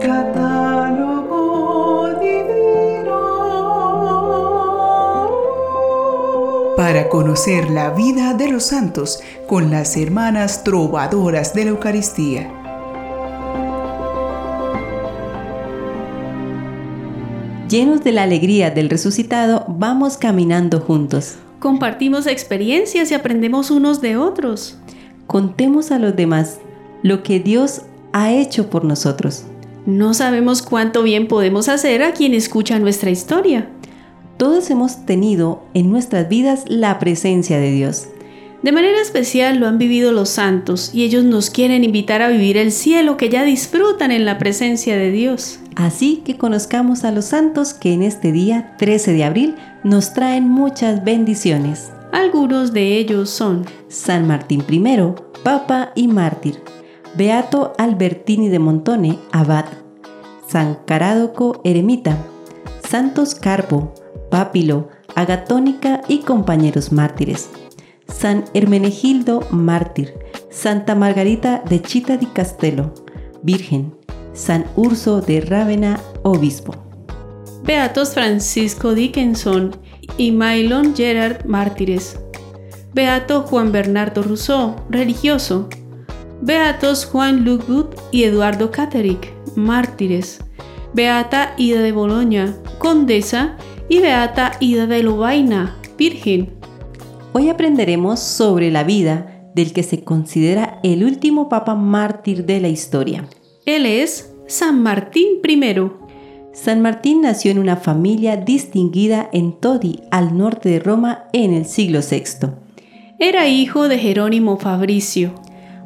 Catálogo divino. Para conocer la vida de los santos con las hermanas trovadoras de la Eucaristía. Llenos de la alegría del resucitado, vamos caminando juntos. Compartimos experiencias y aprendemos unos de otros. Contemos a los demás lo que Dios ha hecho por nosotros. No sabemos cuánto bien podemos hacer a quien escucha nuestra historia. Todos hemos tenido en nuestras vidas la presencia de Dios. De manera especial lo han vivido los santos y ellos nos quieren invitar a vivir el cielo que ya disfrutan en la presencia de Dios. Así que conozcamos a los santos que en este día 13 de abril nos traen muchas bendiciones. Algunos de ellos son San Martín I, Papa y Mártir, Beato Albertini de Montone, Abad, San Carádoco, Eremita, Santos Carpo, Pápilo, Agatónica y compañeros mártires. San Hermenegildo, mártir, Santa Margarita de Chita di Castello, Virgen, San Urso de Rávena, obispo. Beatos Francisco Dickinson y Mylon Gerard, mártires. Beato Juan Bernardo Rousseau, religioso. Beatos Juan Luc y Eduardo Caterick, mártires. Beata Ida de Boloña, condesa, y Beata Ida de Lobaina, virgen. Hoy aprenderemos sobre la vida del que se considera el último papa mártir de la historia. Él es San Martín I. San Martín nació en una familia distinguida en Todi, al norte de Roma, en el siglo VI. Era hijo de Jerónimo Fabricio.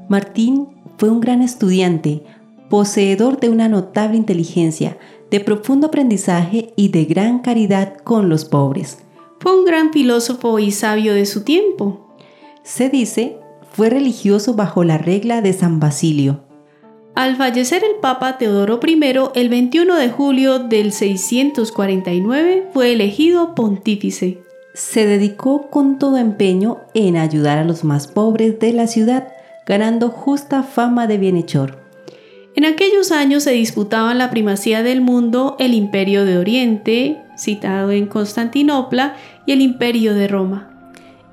Martín fue un gran estudiante, poseedor de una notable inteligencia, de profundo aprendizaje y de gran caridad con los pobres. Fue un gran filósofo y sabio de su tiempo. Se dice, fue religioso bajo la regla de San Basilio. Al fallecer el Papa Teodoro I el 21 de julio del 649 fue elegido pontífice. Se dedicó con todo empeño en ayudar a los más pobres de la ciudad, ganando justa fama de bienhechor. En aquellos años se disputaban la primacía del mundo el Imperio de Oriente, citado en Constantinopla, y el Imperio de Roma.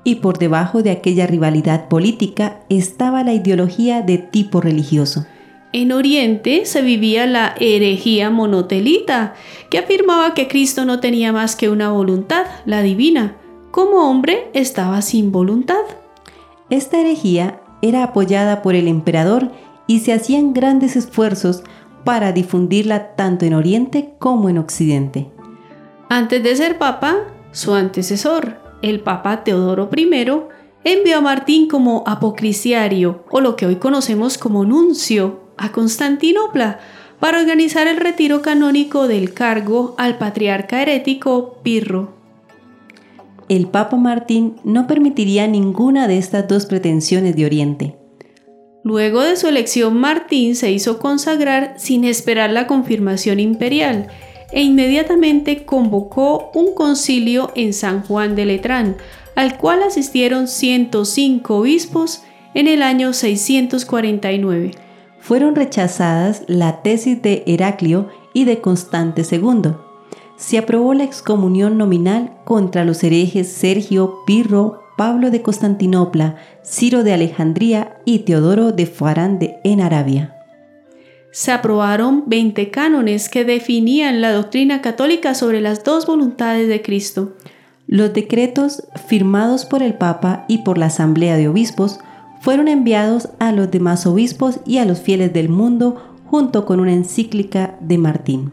Y por debajo de aquella rivalidad política estaba la ideología de tipo religioso. En Oriente se vivía la herejía monotelita, que afirmaba que Cristo no tenía más que una voluntad, la divina. Como hombre estaba sin voluntad. Esta herejía era apoyada por el emperador y se hacían grandes esfuerzos para difundirla tanto en Oriente como en Occidente. Antes de ser papa, su antecesor, el papa Teodoro I, envió a Martín como apocrisiario, o lo que hoy conocemos como nuncio, a Constantinopla para organizar el retiro canónico del cargo al patriarca herético Pirro. El Papa Martín no permitiría ninguna de estas dos pretensiones de Oriente. Luego de su elección, Martín se hizo consagrar sin esperar la confirmación imperial e inmediatamente convocó un concilio en San Juan de Letrán, al cual asistieron 105 obispos en el año 649 fueron rechazadas la tesis de Heraclio y de Constante II. Se aprobó la excomunión nominal contra los herejes Sergio, Pirro, Pablo de Constantinopla, Ciro de Alejandría y Teodoro de Farán de en Arabia. Se aprobaron 20 cánones que definían la doctrina católica sobre las dos voluntades de Cristo. Los decretos firmados por el Papa y por la Asamblea de Obispos fueron enviados a los demás obispos y a los fieles del mundo junto con una encíclica de Martín.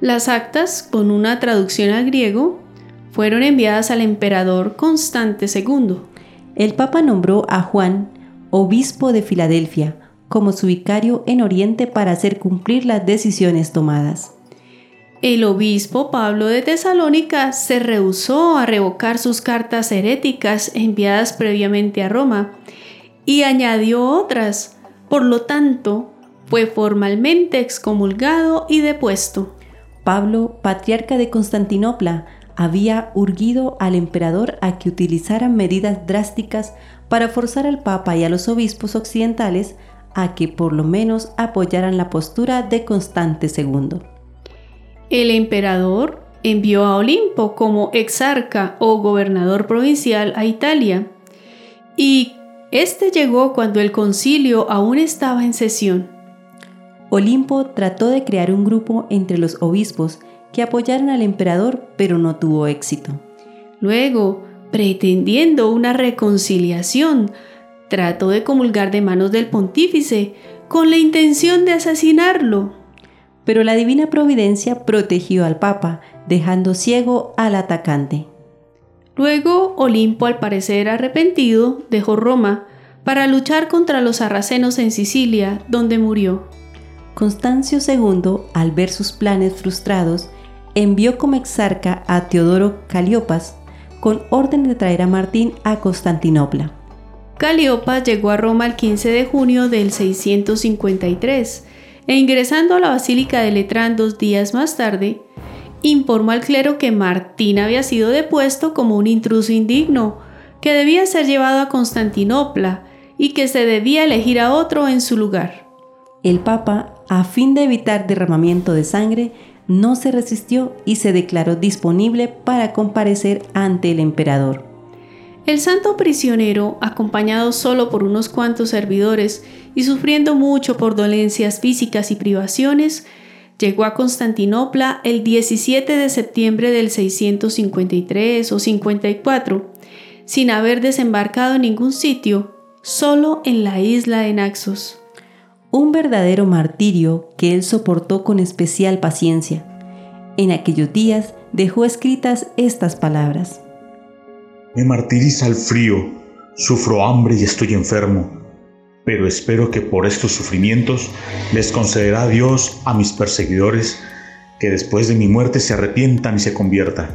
Las actas, con una traducción al griego, fueron enviadas al emperador Constante II. El Papa nombró a Juan, obispo de Filadelfia, como su vicario en Oriente para hacer cumplir las decisiones tomadas. El obispo Pablo de Tesalónica se rehusó a revocar sus cartas heréticas enviadas previamente a Roma y añadió otras. Por lo tanto, fue formalmente excomulgado y depuesto. Pablo, patriarca de Constantinopla, había urgido al emperador a que utilizaran medidas drásticas para forzar al Papa y a los obispos occidentales a que por lo menos apoyaran la postura de Constante II. El emperador envió a Olimpo como exarca o gobernador provincial a Italia, y este llegó cuando el concilio aún estaba en sesión. Olimpo trató de crear un grupo entre los obispos que apoyaran al emperador, pero no tuvo éxito. Luego, pretendiendo una reconciliación, trató de comulgar de manos del pontífice con la intención de asesinarlo. Pero la divina providencia protegió al papa, dejando ciego al atacante. Luego, Olimpo, al parecer arrepentido, dejó Roma para luchar contra los sarracenos en Sicilia, donde murió. Constancio II, al ver sus planes frustrados, envió como exarca a Teodoro Caliopas con orden de traer a Martín a Constantinopla. Caliopas llegó a Roma el 15 de junio del 653 e ingresando a la Basílica de Letrán dos días más tarde, informó al clero que Martín había sido depuesto como un intruso indigno, que debía ser llevado a Constantinopla y que se debía elegir a otro en su lugar. El Papa, a fin de evitar derramamiento de sangre, no se resistió y se declaró disponible para comparecer ante el emperador. El santo prisionero, acompañado solo por unos cuantos servidores y sufriendo mucho por dolencias físicas y privaciones, llegó a Constantinopla el 17 de septiembre del 653 o 54, sin haber desembarcado en ningún sitio, solo en la isla de Naxos un verdadero martirio que él soportó con especial paciencia. En aquellos días dejó escritas estas palabras. Me martiriza el frío, sufro hambre y estoy enfermo, pero espero que por estos sufrimientos les concederá Dios a mis perseguidores que después de mi muerte se arrepientan y se conviertan.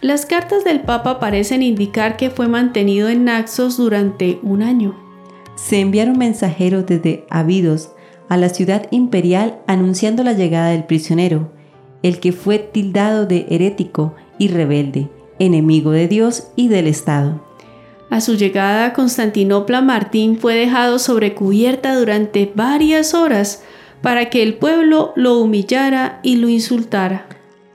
Las cartas del Papa parecen indicar que fue mantenido en Naxos durante un año se enviaron mensajeros desde Abidos a la ciudad imperial anunciando la llegada del prisionero, el que fue tildado de herético y rebelde, enemigo de Dios y del Estado. A su llegada a Constantinopla, Martín fue dejado sobre cubierta durante varias horas para que el pueblo lo humillara y lo insultara.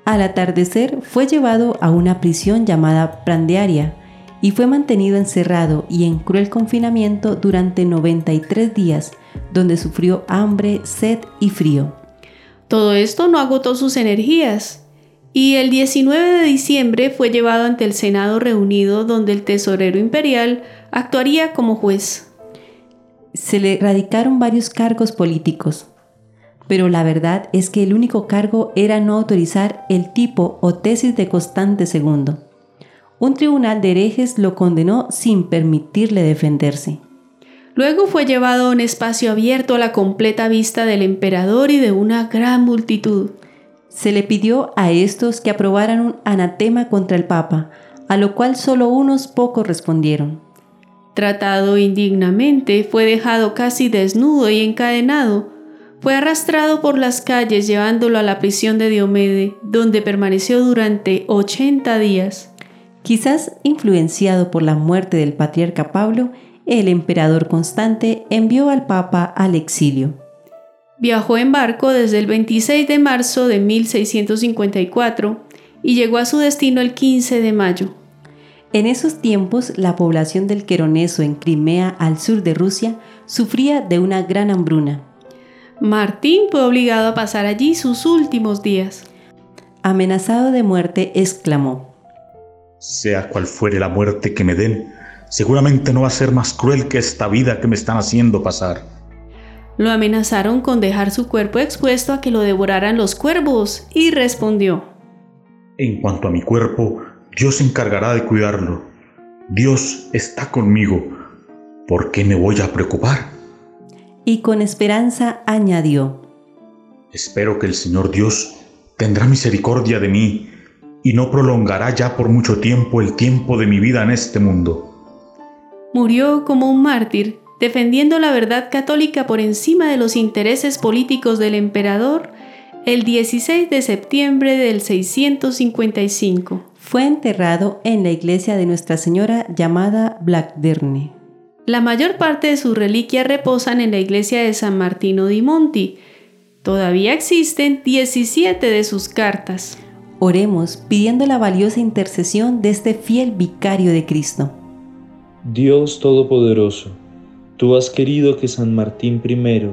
Al atardecer fue llevado a una prisión llamada Prandearia, y fue mantenido encerrado y en cruel confinamiento durante 93 días, donde sufrió hambre, sed y frío. Todo esto no agotó sus energías, y el 19 de diciembre fue llevado ante el Senado reunido donde el tesorero imperial actuaría como juez. Se le radicaron varios cargos políticos, pero la verdad es que el único cargo era no autorizar el tipo o tesis de Constante II un tribunal de herejes lo condenó sin permitirle defenderse. Luego fue llevado a un espacio abierto a la completa vista del emperador y de una gran multitud. Se le pidió a estos que aprobaran un anatema contra el Papa, a lo cual solo unos pocos respondieron. Tratado indignamente, fue dejado casi desnudo y encadenado. Fue arrastrado por las calles llevándolo a la prisión de Diomede, donde permaneció durante 80 días. Quizás influenciado por la muerte del patriarca Pablo, el emperador Constante envió al Papa al exilio. Viajó en barco desde el 26 de marzo de 1654 y llegó a su destino el 15 de mayo. En esos tiempos, la población del Queroneso en Crimea, al sur de Rusia, sufría de una gran hambruna. Martín fue obligado a pasar allí sus últimos días. Amenazado de muerte, exclamó, sea cual fuere la muerte que me den, seguramente no va a ser más cruel que esta vida que me están haciendo pasar. Lo amenazaron con dejar su cuerpo expuesto a que lo devoraran los cuervos y respondió, En cuanto a mi cuerpo, Dios se encargará de cuidarlo. Dios está conmigo. ¿Por qué me voy a preocupar? Y con esperanza añadió, Espero que el Señor Dios tendrá misericordia de mí y no prolongará ya por mucho tiempo el tiempo de mi vida en este mundo. Murió como un mártir, defendiendo la verdad católica por encima de los intereses políticos del emperador, el 16 de septiembre del 655. Fue enterrado en la iglesia de Nuestra Señora llamada Blackderne. La mayor parte de sus reliquias reposan en la iglesia de San Martino di Monti. Todavía existen 17 de sus cartas. Oremos pidiendo la valiosa intercesión de este fiel vicario de Cristo. Dios Todopoderoso, tú has querido que San Martín I,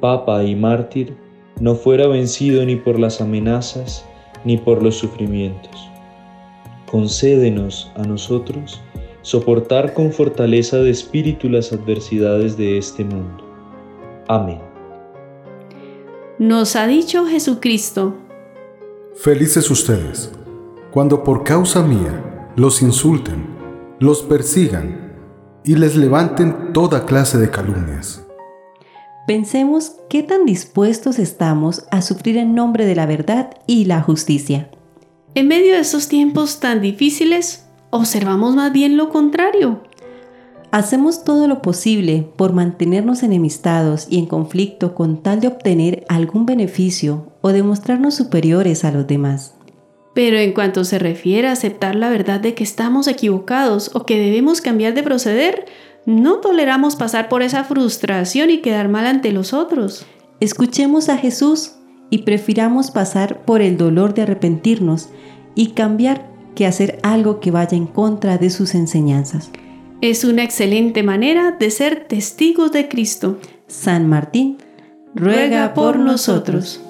Papa y mártir, no fuera vencido ni por las amenazas ni por los sufrimientos. Concédenos a nosotros soportar con fortaleza de espíritu las adversidades de este mundo. Amén. Nos ha dicho Jesucristo, Felices ustedes, cuando por causa mía los insulten, los persigan y les levanten toda clase de calumnias. Pensemos qué tan dispuestos estamos a sufrir en nombre de la verdad y la justicia. en medio de esos tiempos tan difíciles, observamos más bien lo contrario. Hacemos todo lo posible por mantenernos enemistados y en conflicto con tal de obtener algún beneficio o demostrarnos superiores a los demás. Pero en cuanto se refiere a aceptar la verdad de que estamos equivocados o que debemos cambiar de proceder, no toleramos pasar por esa frustración y quedar mal ante los otros. Escuchemos a Jesús y prefiramos pasar por el dolor de arrepentirnos y cambiar que hacer algo que vaya en contra de sus enseñanzas. Es una excelente manera de ser testigos de Cristo. San Martín, ruega por nosotros.